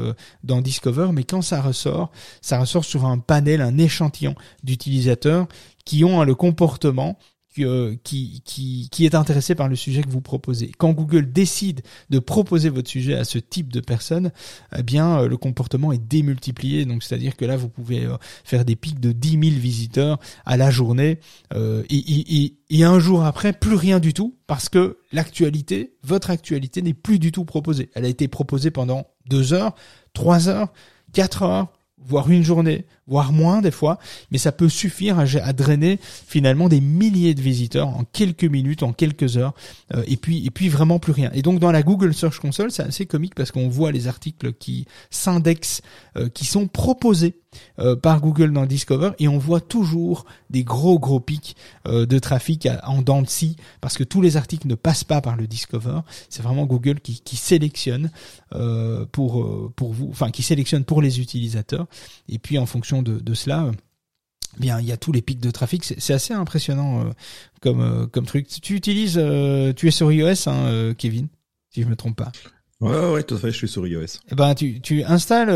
dans Discover, mais quand ça ressort, ça ressort sur un panel, un échantillon d'utilisateurs qui ont le comportement euh, qui, est intéressé par le sujet que vous proposez. Quand Google décide de proposer votre sujet à ce type de personnes, eh bien, euh, le comportement est démultiplié. Donc, c'est-à-dire que là, vous pouvez euh, faire des pics de 10 000 visiteurs à la journée et, et, et un jour après, plus rien du tout parce que l'actualité, votre actualité n'est plus du tout proposée. Elle a été proposée pendant deux heures, trois heures, quatre heures, voire une journée, voire moins des fois, mais ça peut suffire à, drainer finalement des milliers de visiteurs en quelques minutes, en quelques heures, euh, et puis et puis vraiment plus rien. Et donc dans la Google Search Console, c'est assez comique parce qu'on voit les articles qui s'indexent, euh, qui sont proposés euh, par Google dans Discover, et on voit toujours des gros gros pics de trafic en dents de scie parce que tous les articles ne passent pas par le Discover. C'est vraiment Google qui, qui sélectionne pour pour vous, enfin qui sélectionne pour les utilisateurs, et puis en fonction de, cela, euh, bien il y a tous les pics de trafic. C'est assez impressionnant euh, comme euh, comme truc. Tu utilises, tu es sur iOS, hein, Kevin, si je me trompe pas. Ouais, ouais, tout à fait, je suis sur iOS. Eh ben, tu, tu installes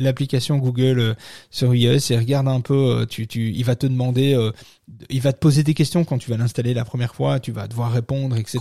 l'application Google sur iOS et regarde un peu, tu, tu, il va te demander il va te poser des questions quand tu vas l'installer la première fois, tu vas devoir répondre, etc.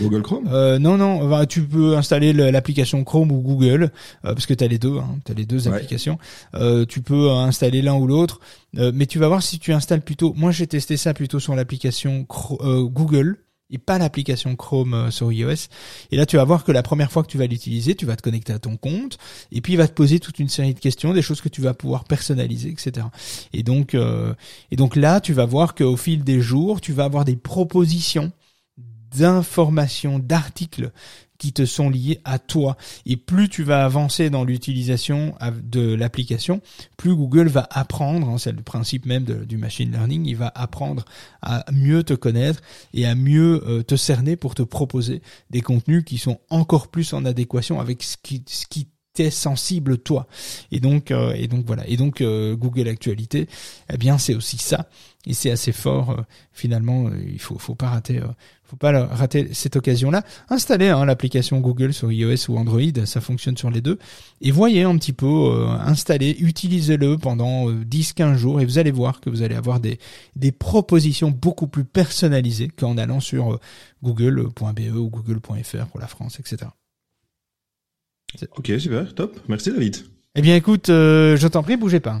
Google Chrome? Euh, Non, non, tu peux installer l'application Chrome ou Google, euh, parce que tu as les deux, hein, tu as les deux applications. Euh, tu peux installer l'un ou l'autre, euh, mais tu vas voir si tu installes plutôt... Moi, j'ai testé ça plutôt sur l'application Google, et pas l'application Chrome euh, sur iOS. Et là, tu vas voir que la première fois que tu vas l'utiliser, tu vas te connecter à ton compte, et puis il va te poser toute une série de questions, des choses que tu vas pouvoir personnaliser, etc. Et donc, euh, et donc là, tu vas voir qu'au fil des jours, tu vas avoir des propositions d'informations, d'articles qui te sont liés à toi. Et plus tu vas avancer dans l'utilisation de l'application, plus Google va apprendre, hein, c'est le principe même du machine learning, il va apprendre à mieux te connaître et à mieux euh, te cerner pour te proposer des contenus qui sont encore plus en adéquation avec ce qui, ce qui sensible toi. Et donc, euh, et donc voilà. Et donc euh, Google Actualité, eh bien c'est aussi ça. Et c'est assez fort finalement. il faut, faut pas rater faut pas rater cette occasion-là. Installez hein, l'application Google sur iOS ou Android, ça fonctionne sur les deux. Et voyez un petit peu, euh, installez, utilisez-le pendant 10-15 euh, jours et vous allez voir que vous allez avoir des, des propositions beaucoup plus personnalisées qu'en allant sur euh, google.be ou google.fr pour la France, etc. Ok, super, top. Merci David. Eh bien écoute, je t'en prie, bougez pas.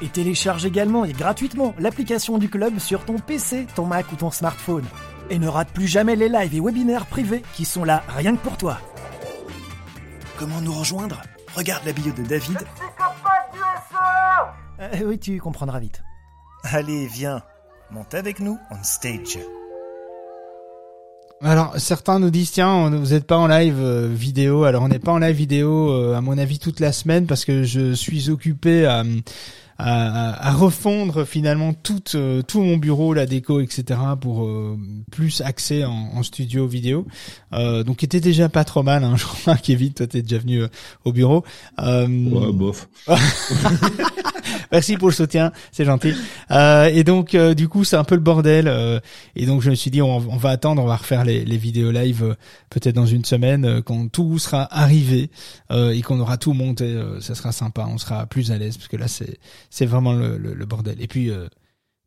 Et télécharge également et gratuitement l'application du club sur ton PC, ton Mac ou ton smartphone. Et ne rate plus jamais les lives et webinaires privés qui sont là rien que pour toi. Comment nous rejoindre? Regarde la bio de David. Euh, oui, tu comprendras vite. Allez, viens, monte avec nous on stage. Alors certains nous disent tiens vous n'êtes pas en live euh, vidéo alors on n'est pas en live vidéo euh, à mon avis toute la semaine parce que je suis occupé à à, à, refondre finalement tout euh, tout mon bureau, la déco, etc. pour euh, plus accès en, en, studio vidéo. Euh, donc, était déjà pas trop mal. Hein, [LAUGHS] je crois, Kevin, toi, t'es déjà venu euh, au bureau. Euh, ouais, bof. [LAUGHS] Merci pour le soutien, c'est gentil. et donc, du coup, c'est un peu le bordel. et donc, je me suis dit, on, on va attendre, on va refaire les, les vidéos live peut-être dans une semaine quand tout sera arrivé et qu'on aura tout monté. ça sera sympa, on sera plus à l'aise parce que là, c'est c'est vraiment le, le, bordel. Et puis, euh,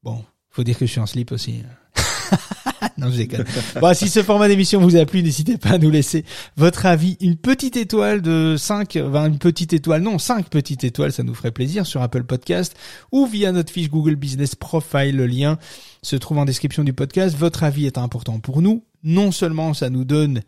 bon, faut dire que je suis en slip aussi. [LAUGHS] non, je déconne. bon, si ce format d'émission vous a plu, n'hésitez pas à nous laisser votre avis. Une petite étoile de 5, enfin, une petite étoile, non, 5 petites étoiles, ça nous ferait plaisir sur Apple Podcast ou via notre fiche Google Business Profile. Le lien se trouve en description du podcast. Votre avis est important pour nous. Non seulement ça nous donne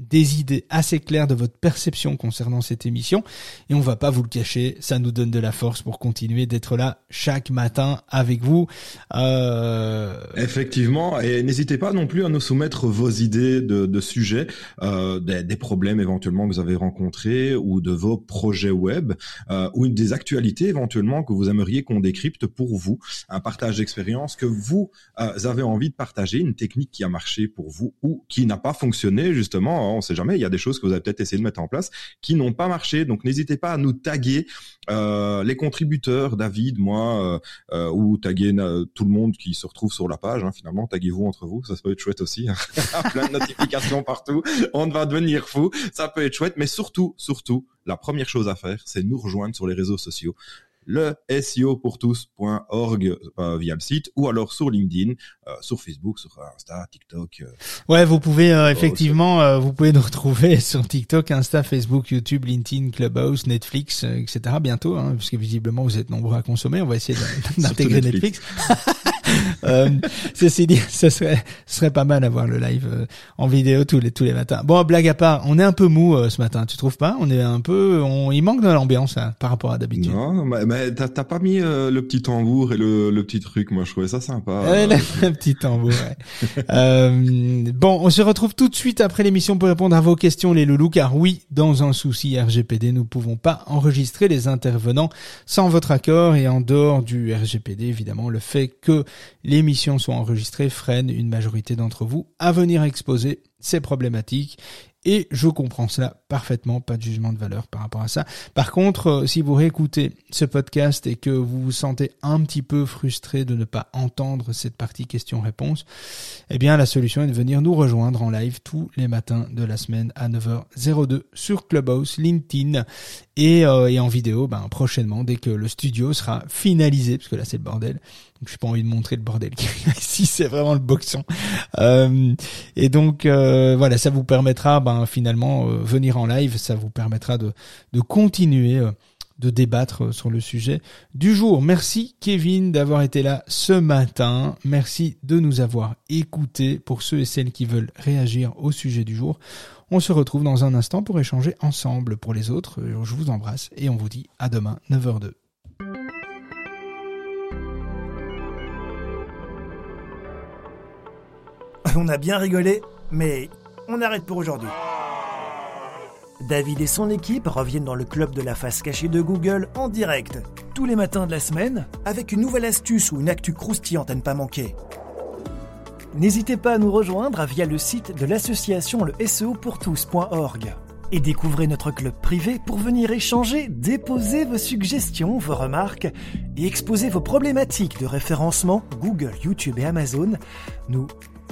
des idées assez claires de votre perception concernant cette émission. Et on va pas vous le cacher, ça nous donne de la force pour continuer d'être là chaque matin avec vous. Euh... Effectivement, et n'hésitez pas non plus à nous soumettre vos idées de, de sujets, euh, des, des, problèmes éventuellement que vous avez rencontrés ou de vos projets web euh, ou des actualités éventuellement que vous aimeriez qu'on décrypte pour vous, un partage d'expérience que vous euh, avez envie de partager, une technique qui a marché pour vous ou qui n'a pas fonctionné justement on sait jamais. Il y a des choses que vous avez peut-être essayé de mettre en place qui n'ont pas marché. Donc n'hésitez pas à nous taguer euh, les contributeurs, David, moi, euh, euh, ou taguer tout le monde qui se retrouve sur la page. Hein, finalement, taguez-vous entre vous, ça, peut être chouette aussi. Hein. [LAUGHS] Plein de notifications partout, on va devenir fou. Ça peut être chouette, mais surtout, surtout, la première chose à faire, c'est nous rejoindre sur les réseaux sociaux le SEO pour tous.org euh, via le site ou alors sur LinkedIn, euh, sur Facebook, sur Insta, TikTok. Euh. ouais, vous pouvez effectivement, vous pouvez nous retrouver [LAUGHS] sur TikTok, Insta, Facebook, YouTube, LinkedIn, Clubhouse, Netflix, etc. Bientôt, hein, parce que visiblement vous êtes nombreux à consommer. On va essayer [LAUGHS] d'intégrer Netflix. [LAUGHS] euh, ceci dit, ce serait, ce serait pas mal d'avoir le live euh, en vidéo tous les tous les matins. Bon, blague à part, on est un peu mou euh, ce matin, tu trouves pas? On est un peu, on, il manque de l'ambiance hein, par rapport à d'habitude. Non, mais, t'as, pas mis euh, le petit tambour et le, le, petit truc. Moi, je trouvais ça sympa. le, petit tambour. Ouais. [LAUGHS] bon, on se retrouve tout de suite après l'émission pour répondre à vos questions, les loulous. Car oui, dans un souci RGPD, nous pouvons pas enregistrer les intervenants sans votre accord et en dehors du RGPD, évidemment, le fait que les missions sont enregistrées freine une majorité d'entre vous à venir exposer ces problématiques et je comprends cela parfaitement, pas de jugement de valeur par rapport à ça. Par contre, euh, si vous réécoutez ce podcast et que vous vous sentez un petit peu frustré de ne pas entendre cette partie question-réponse, eh bien la solution est de venir nous rejoindre en live tous les matins de la semaine à 9h02 sur Clubhouse, LinkedIn et, euh, en vidéo ben, prochainement dès que le studio sera finalisé, parce que là c'est le bordel. Donc j'ai pas envie de montrer le bordel qu'il y a ici, c'est vraiment le boxon. Euh, et donc euh, voilà, ça vous permettra ben, finalement euh, venir en live, ça vous permettra de, de continuer euh, de débattre sur le sujet du jour. Merci Kevin d'avoir été là ce matin. Merci de nous avoir écoutés pour ceux et celles qui veulent réagir au sujet du jour. On se retrouve dans un instant pour échanger ensemble. Pour les autres, je vous embrasse et on vous dit à demain 9h02. [LAUGHS] On a bien rigolé, mais on arrête pour aujourd'hui. David et son équipe reviennent dans le club de la face cachée de Google en direct, tous les matins de la semaine, avec une nouvelle astuce ou une actu croustillante à ne pas manquer. N'hésitez pas à nous rejoindre via le site de l'association le SEO et découvrez notre club privé pour venir échanger, déposer vos suggestions, vos remarques et exposer vos problématiques de référencement Google, YouTube et Amazon. Nous